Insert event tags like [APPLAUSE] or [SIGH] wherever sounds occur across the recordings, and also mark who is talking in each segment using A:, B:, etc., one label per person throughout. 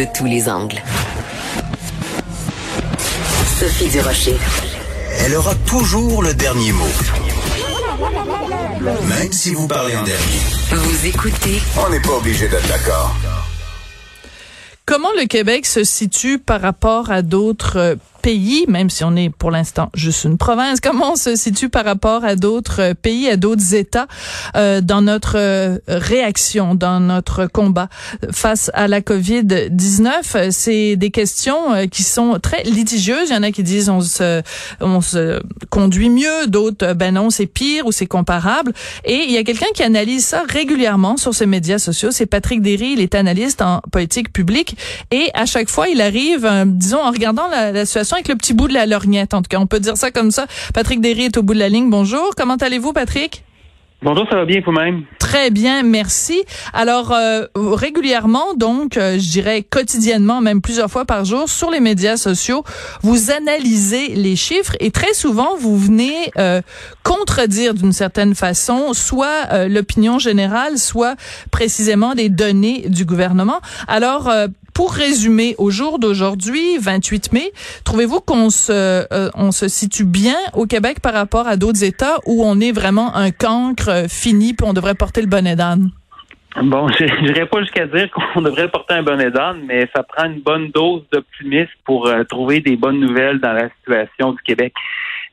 A: de tous les angles. Sophie Durocher.
B: Elle aura toujours le dernier mot. Même si vous parlez en dernier.
A: Vous écoutez
B: On n'est pas obligé d'être d'accord.
C: Comment le Québec se situe par rapport à d'autres pays, même si on est pour l'instant juste une province, comment on se situe par rapport à d'autres pays, à d'autres États euh, dans notre euh, réaction, dans notre combat face à la COVID-19? C'est des questions euh, qui sont très litigieuses. Il y en a qui disent on se, on se conduit mieux, d'autres ben non, c'est pire ou c'est comparable. Et il y a quelqu'un qui analyse ça régulièrement sur ses médias sociaux. C'est Patrick Derry, il est analyste en politique publique et à chaque fois, il arrive, disons, en regardant la situation avec le petit bout de la lorgnette. En tout cas, on peut dire ça comme ça. Patrick Derry est au bout de la ligne. Bonjour. Comment allez-vous, Patrick?
D: Bonjour, ça va bien vous-même?
C: Très bien, merci. Alors, euh, régulièrement, donc, euh, je dirais quotidiennement, même plusieurs fois par jour, sur les médias sociaux, vous analysez les chiffres et très souvent, vous venez euh, contredire d'une certaine façon soit l'opinion générale, soit précisément des données du gouvernement. Alors, pour résumer, au jour d'aujourd'hui, 28 mai, trouvez-vous qu'on se, euh, se situe bien au Québec par rapport à d'autres États où on est vraiment un cancre euh, fini puis on devrait porter le bonnet d'âne?
D: Bon, [LAUGHS] je n'irai pas jusqu'à dire qu'on devrait porter un bonnet d'âne, mais ça prend une bonne dose d'optimisme pour euh, trouver des bonnes nouvelles dans la situation du Québec.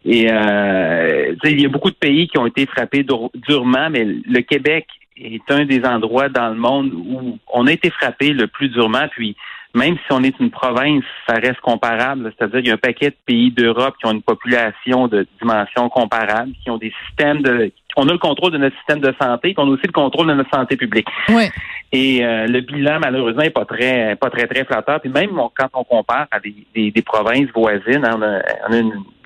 D: Et il y a beaucoup de pays qui ont été frappés durement, mais le Québec est un des endroits dans le monde où on a été frappé le plus durement. Puis même si on est une province, ça reste comparable. C'est-à-dire qu'il y a un paquet de pays d'Europe qui ont une population de dimension comparable, qui ont des systèmes de on a le contrôle de notre système de santé, puis on a aussi le contrôle de notre santé publique.
C: Oui.
D: Et euh, le bilan, malheureusement, n'est pas très, pas très, très flatteur. Puis même quand on compare à des, des, provinces voisines, hein,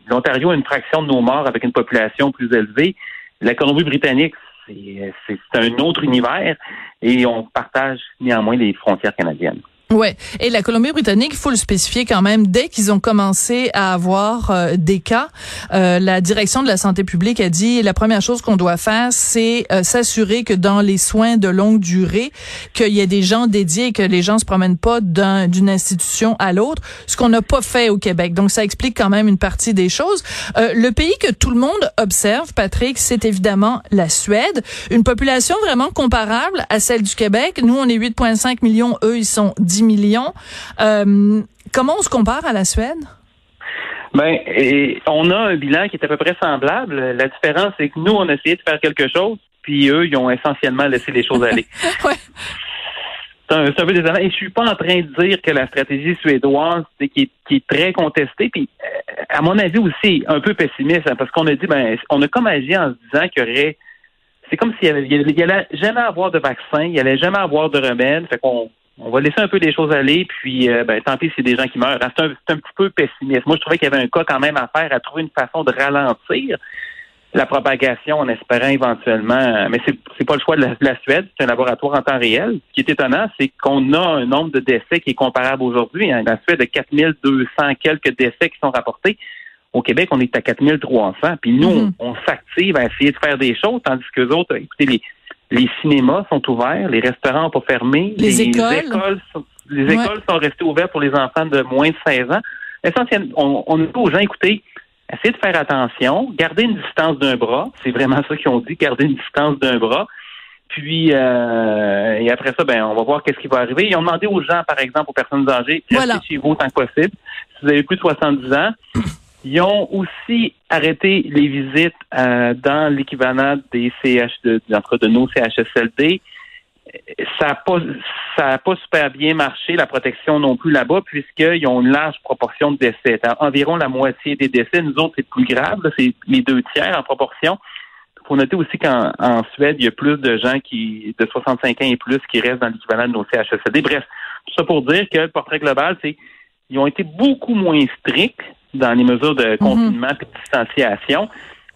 D: l'Ontario a une fraction de nos morts avec une population plus élevée. La Colombie-Britannique, c'est un autre univers et on partage néanmoins les frontières canadiennes.
C: Ouais, et la Colombie-Britannique, il faut le spécifier quand même, dès qu'ils ont commencé à avoir euh, des cas, euh, la direction de la santé publique a dit la première chose qu'on doit faire, c'est euh, s'assurer que dans les soins de longue durée, qu'il y ait des gens dédiés et que les gens se promènent pas d'une institution à l'autre, ce qu'on n'a pas fait au Québec. Donc ça explique quand même une partie des choses. le pays que tout le monde observe, Patrick, c'est évidemment la Suède, une population vraiment comparable à celle du Québec. Nous, on est 8,5 millions, eux, ils sont 10 millions. Euh, comment on se compare à la Suède?
D: Ben, on a un bilan qui est à peu près semblable. La différence, c'est que nous, on a essayé de faire quelque chose, puis eux, ils ont essentiellement laissé les choses aller. [LAUGHS]
C: ouais.
D: C'est un, peu désolant. Et je suis pas en train de dire que la stratégie suédoise, qui est, très contestée, puis euh, à mon avis aussi un peu pessimiste, hein, parce qu'on a dit, ben, on a comme agi en se disant qu'il y aurait c'est comme s'il y, allait jamais avoir de vaccin, il y allait jamais avoir de remède. Fait qu'on on va laisser un peu les choses aller, puis euh, ben, tant pis, c'est des gens qui meurent. C'est un, un, petit peu pessimiste. Moi, je trouvais qu'il y avait un cas quand même à faire, à trouver une façon de ralentir la propagation en espérant éventuellement, mais c'est c'est pas le choix de la, Suède, c'est un laboratoire en temps réel. Ce qui est étonnant, c'est qu'on a un nombre de décès qui est comparable aujourd'hui. Hein. La Suède a 4200 quelques décès qui sont rapportés. Au Québec, on est à 4300. Puis nous, mm-hmm. on, s'active à essayer de faire des choses, tandis que les autres, écoutez, les, les cinémas sont ouverts, les restaurants n'ont pas fermé,
C: les, écoles,
D: sont, les écoles sont restées ouvertes pour les enfants de moins de 16 ans. Essentiellement, on, dit aux gens, écoutez, essayez de faire attention, gardez une distance d'un bras, c'est vraiment ça qu'ils ont dit, garder une distance d'un bras. Puis euh, et après ça, ben on va voir qu'est-ce qui va arriver. Ils ont demandé aux gens, par exemple, aux personnes âgées, restez chez vous autant que possible. Si vous avez plus de 70 ans, ils ont aussi arrêté les visites euh, dans l'équivalent des CH de, de nos CHSLD. Ça n'a pas pas super bien marché la protection non plus là-bas puisqu'ils ont une large proportion de décès. Environ la moitié des décès. Nous autres c'est plus grave, c'est les deux tiers en proportion. Il faut noter aussi qu'en Suède il y a plus de gens qui de 65 ans et plus qui restent dans l'équivalent de nos CHSLD. Bref, tout ça pour dire que le portrait global c'est ils ont été beaucoup moins stricts dans les mesures de mhm. confinement et de distanciation.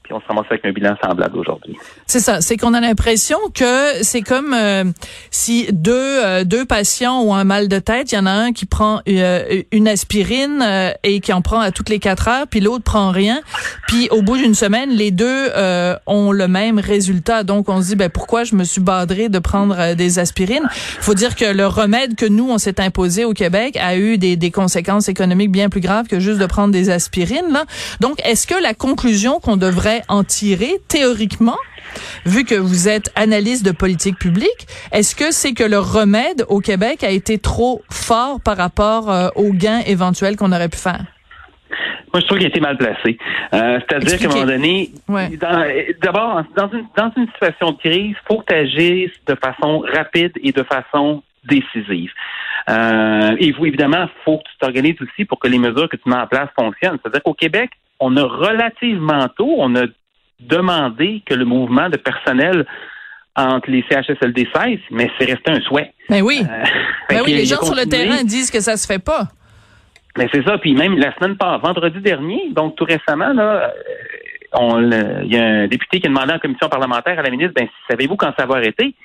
D: Puis on se ramasse avec un bilan semblable aujourd'hui.
C: C'est ça, c'est qu'on a l'impression que c'est comme euh, si deux euh, deux patients ont un mal de tête, il y en a un qui prend euh, une aspirine et qui en prend à toutes les quatre heures, puis l'autre prend rien, puis au bout d'une semaine, les deux ont le même résultat. Donc on se dit ben pourquoi je me suis badré de prendre des aspirines? Faut dire que le remède que nous on s'est imposé au Québec a eu des, des conséquences économiques bien plus graves que juste de prendre des aspirines là. Donc est-ce que la conclusion qu'on devrait en tirer théoriquement vu que vous êtes analyste de politique publique, est-ce que c'est que le remède au Québec a été trop fort par rapport euh, aux gains éventuels qu'on aurait pu faire?
D: Moi, je trouve qu'il a été mal placé. Euh, c'est-à-dire qu'à un moment donné, d'abord, dans une, dans une situation de crise, il faut que tu agisses de façon rapide et de façon décisive. Euh, et vous, évidemment, il faut que tu t'organises aussi pour que les mesures que tu mets en place fonctionnent. C'est-à-dire qu'au Québec, on a relativement tôt, on a demandé que le mouvement de personnel entre les CHSLD cesse, mais c'est resté un souhait.
C: Mais ben oui. Euh, ben oui, les gens sur le terrain disent que ça se fait pas.
D: Mais c'est ça. Puis même la semaine pas vendredi dernier, donc tout récemment, là, euh, il y a un député qui a demandé en commission parlementaire à la ministre, ben savez-vous quand ça va arrêter?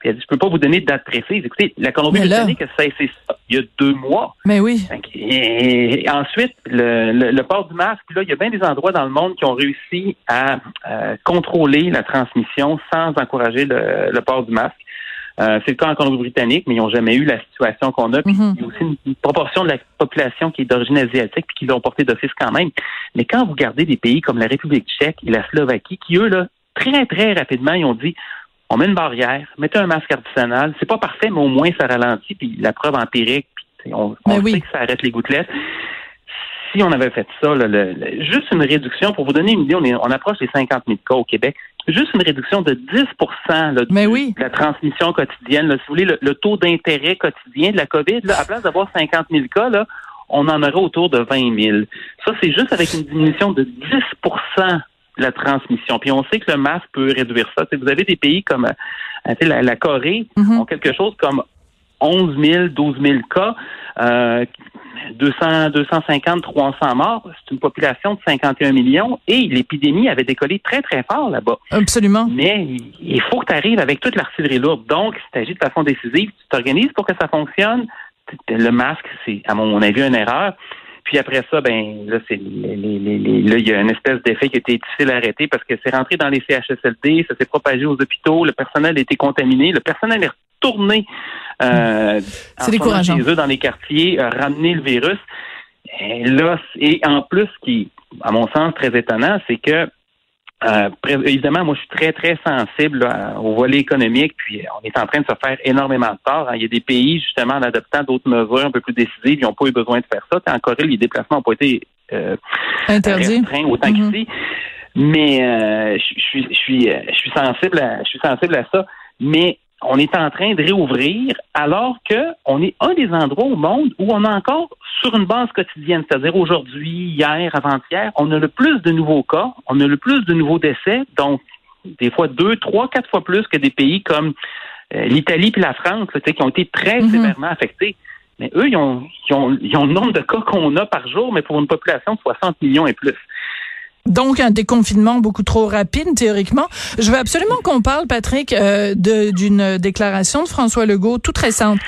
D: Puis elle dit, je peux pas vous donner de date précise. Écoutez, la Colombie-Britannique a cessé ça il y a deux mois.
C: Mais oui.
D: Et, ensuite, le, port du masque, là, il y a bien des endroits dans le monde qui ont réussi à euh, contrôler la transmission sans encourager le, port du masque. Euh, c'est le cas en Colombie-Britannique, mais ils n'ont jamais eu la situation qu'on a. Puis mm-hmm. il y a aussi une, proportion de la population qui est d'origine asiatique puis qui l'ont porté d'office quand même. Mais quand vous regardez des pays comme la République tchèque et la Slovaquie, qui eux, là, très, très rapidement, ils ont dit on met une barrière, mettez un masque artisanal. C'est pas parfait, mais au moins ça ralentit, puis la preuve empirique, puis on, on sait que ça arrête les gouttelettes. Si on avait fait ça, juste une réduction, pour vous donner une idée, on, est, on approche les 50 000 cas au Québec, juste une réduction de 10% de la transmission quotidienne. si vous voulez, le, taux d'intérêt quotidien de la COVID, là, à place d'avoir 50 000 cas, là, on en aurait autour de 20 000. Ça, c'est juste avec une diminution de 10 la transmission. Puis on sait que le masque peut réduire ça. vous avez des pays comme euh, la, Corée mm-hmm. ont quelque chose comme 11 000, 12 000 cas, euh, 200, 250, 300 morts. C'est une population de 51 millions et l'épidémie avait décollé très, très fort là-bas.
C: Absolument.
D: Mais il faut que tu arrives avec toute l'artillerie lourde. Donc, si tu agis de façon décisive, tu t'organises pour que ça fonctionne. Le masque, c'est, à mon avis, une erreur. Puis après ça, ben là, c'est les, les, là, il y a une espèce d'effet qui a été difficile à arrêter parce que c'est rentré dans les CHSLD, ça s'est propagé aux hôpitaux, le personnel a été contaminé, le personnel est retourné euh,
C: décourageant.
D: chez eux dans les quartiers, euh, ramener le virus. Et là, et en plus, ce qui, à mon sens, très étonnant, c'est que euh, évidemment, moi, je suis très, très sensible au volet économique, puis on est en train de se faire énormément de tort. Hein. Il y a des pays, justement, en adoptant d'autres mesures un peu plus décisives, ils n'ont pas eu besoin de faire ça. En Corée, les déplacements n'ont pas été euh,
C: interdits
D: autant mm-hmm. qu'ici. Mais euh, je, suis, je, suis, je suis sensible à, je suis sensible à ça. Mais on est en train de réouvrir alors que on est un des endroits au monde où on a encore sur une base quotidienne, c'est-à-dire aujourd'hui, hier, avant-hier, on a le plus de nouveaux cas, on a le plus de nouveaux décès, donc des fois deux, trois, quatre fois plus que des pays comme euh, l'Italie et la France, qui ont été très mm-hmm. sévèrement affectés. Mais eux, ils ont, ils ont, ils ont le nombre de cas qu'on a par jour, mais pour une population de 60 millions et plus.
C: Donc un déconfinement beaucoup trop rapide théoriquement. Je veux absolument qu'on parle, Patrick, euh, d'une déclaration de François Legault toute récente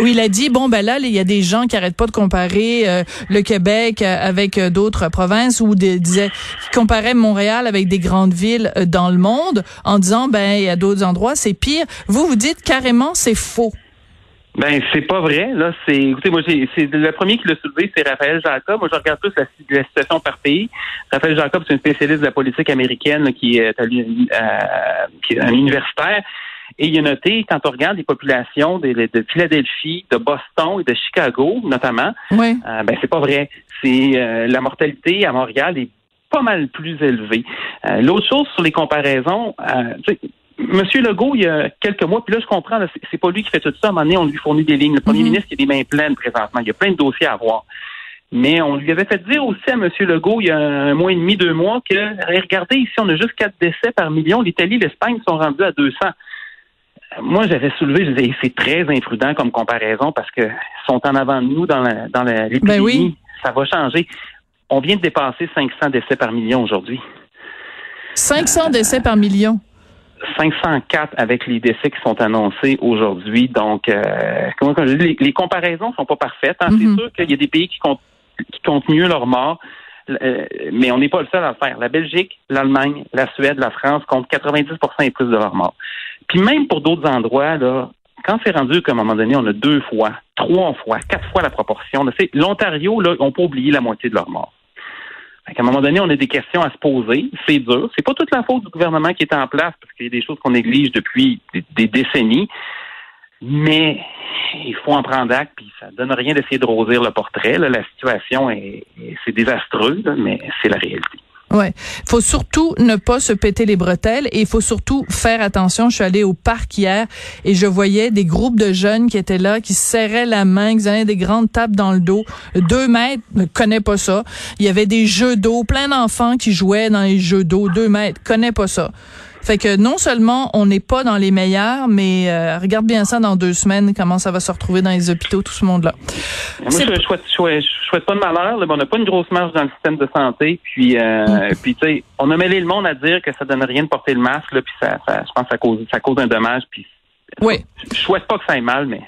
C: où il a dit bon ben là il y a des gens qui arrêtent pas de comparer euh, le Québec euh, avec d'autres provinces ou disait qui comparaient Montréal avec des grandes villes dans le monde en disant ben il y a d'autres endroits c'est pire. Vous vous dites carrément c'est faux.
D: Ben, c'est pas vrai. Là, c'est, écoutez, moi, c'est le premier qui l'a soulevé, c'est Raphaël Jacob. Moi, je regarde plus la, situation par pays. Raphaël Jacob, c'est un spécialiste de la politique américaine qui est, à, qui est un universitaire. Et il a noté, quand on regarde les populations de, de Philadelphie, de Boston et de Chicago, notamment,
C: oui.
D: euh, ben c'est pas vrai. C'est euh, la mortalité à Montréal est pas mal plus élevée. Euh, l'autre chose sur les comparaisons, euh, Monsieur Legault, il y a quelques mois, puis là, je comprends, c'est pas lui qui fait tout ça. À un moment donné, on lui fournit des lignes. Le premier mhm. ministre, il a des mains pleines présentement. Il y a plein de dossiers à avoir. Mais on lui avait fait dire aussi à M. Legault, il y a un mois et demi, deux mois, que, regardez, ici, on a juste quatre décès par million. L'Italie, l'Espagne sont rendus à 200. Moi, j'avais soulevé, je disais, c'est très imprudent comme comparaison parce que sont en avant de nous dans la, dans l'épidémie.
C: Ben oui.
D: Ça va changer. On vient de dépasser 500 décès par million aujourd'hui.
C: 500 décès par million.
D: 504 avec les décès qui sont annoncés aujourd'hui. Donc, euh, comment les, les, comparaisons sont pas parfaites. Hein. C'est sûr qu'il y a des pays qui comptent, qui comptent mieux leurs morts. Euh, mais on n'est pas le seul à le faire. La Belgique, l'Allemagne, la Suède, la France comptent 90% et plus de leurs morts. Puis même pour d'autres endroits, là, quand c'est rendu qu'à un moment donné, on a deux fois, trois fois, quatre fois la proportion, l'Ontario, là, on peut oublier la moitié de leurs morts. À un moment donné, on a des questions à se poser. C'est dur. C'est pas toute la faute du gouvernement qui est en place, parce qu'il y a des choses qu'on néglige depuis des, décennies. Mais il faut en prendre acte, puis ça donne rien d'essayer de rosir le portrait. La situation est, c'est désastreux, mais c'est la réalité.
C: Ouais, faut surtout ne pas se péter les bretelles et il faut surtout faire attention. Je suis allée au parc hier et je voyais des groupes de jeunes qui étaient là, qui serraient la main, qui avaient des grandes tapes dans le dos. Deux mètres, ne connais pas ça. Il y avait des jeux d'eau, plein d'enfants qui jouaient dans les jeux d'eau. Deux mètres, connais pas ça. Fait que non seulement on n'est pas dans les meilleurs, mais euh, regarde bien ça dans deux semaines, comment ça va se retrouver dans les hôpitaux, tout ce monde-là.
D: Moi, je, je, souhaite, souhaite, pas de malheur. Là, on n'a pas une grosse marge dans le système de santé. Puis, euh, mm. puis tu sais, on a mêlé le monde à dire que ça donne rien de porter le masque. Là, puis ça, ça, je pense que ça cause, ça cause un dommage. Puis,
C: oui.
D: Je souhaite pas que ça aille mal, mais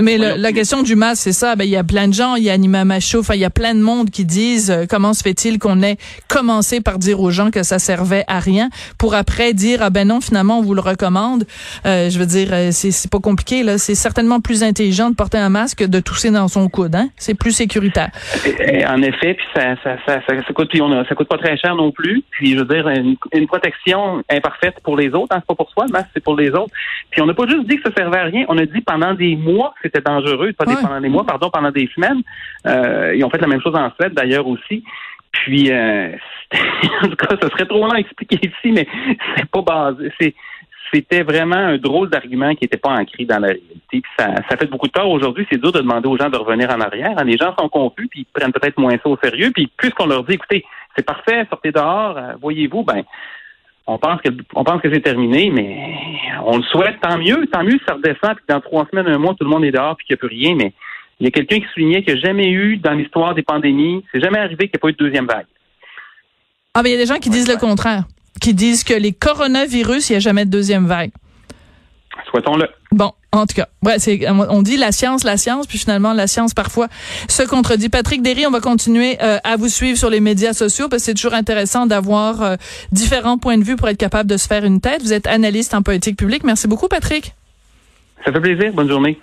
C: mais la question du masque, c'est ça. Ben, il y a plein de gens, il y a Anima Macho, enfin, il y a plein de monde qui disent euh, comment se fait-il qu'on ait commencé par dire aux gens que ça servait à rien pour après dire ah ben non, finalement on vous le recommande. Euh, je veux dire, euh, c'est c'est pas compliqué là. C'est certainement plus intelligent de porter un masque que de tousser dans son coude. Hein? C'est plus sécuritaire.
D: En effet, puis ça ça, ça, ça, coûte puis on ça coûte pas très cher non plus. Puis je veux dire une, protection imparfaite pour les autres, hein, c'est pas pour soi, le masque c'est pour les autres. Puis on n'a pas juste dit que ça servait à rien, on a dit pendant des mois que c'était dangereux, pas pendant des mois, pardon, pendant des semaines. Euh, ils ont fait la même chose en Suède d'ailleurs aussi. Puis, euh, [LAUGHS] en tout cas, ce serait trop long à expliquer ici, mais c'est pas basé. C'est, c'était vraiment un drôle d'argument qui n'était pas ancré dans la réalité. ça, ça fait beaucoup de tort aujourd'hui. C'est dur de demander aux gens de revenir en arrière. Les gens sont confus, puis ils prennent peut-être moins ça au sérieux. Puis puisqu'on leur dit, écoutez, c'est parfait, sortez dehors, euh, voyez-vous, ben on pense que on pense que c'est terminé, mais on le souhaite, tant mieux, tant mieux ça redescend, puis dans trois semaines, un mois, tout le monde est dehors, puis qu'il n'y a plus rien, mais il y a quelqu'un qui soulignait qu'il n'y a jamais eu dans l'histoire des pandémies, c'est jamais arrivé qu'il n'y ait pas eu de deuxième vague.
C: Ah, mais il y a des gens qui disent le contraire, qui disent que les coronavirus, il n'y a jamais de deuxième vague.
D: Souhaitons-le.
C: Bon, en tout cas, ouais, c'est, on dit la science, la science, puis finalement la science parfois se contredit. Patrick Derry, on va continuer euh, à vous suivre sur les médias sociaux parce que c'est toujours intéressant d'avoir euh, différents points de vue pour être capable de se faire une tête. Vous êtes analyste en politique publique. Merci beaucoup, Patrick.
D: Ça fait plaisir. Bonne journée.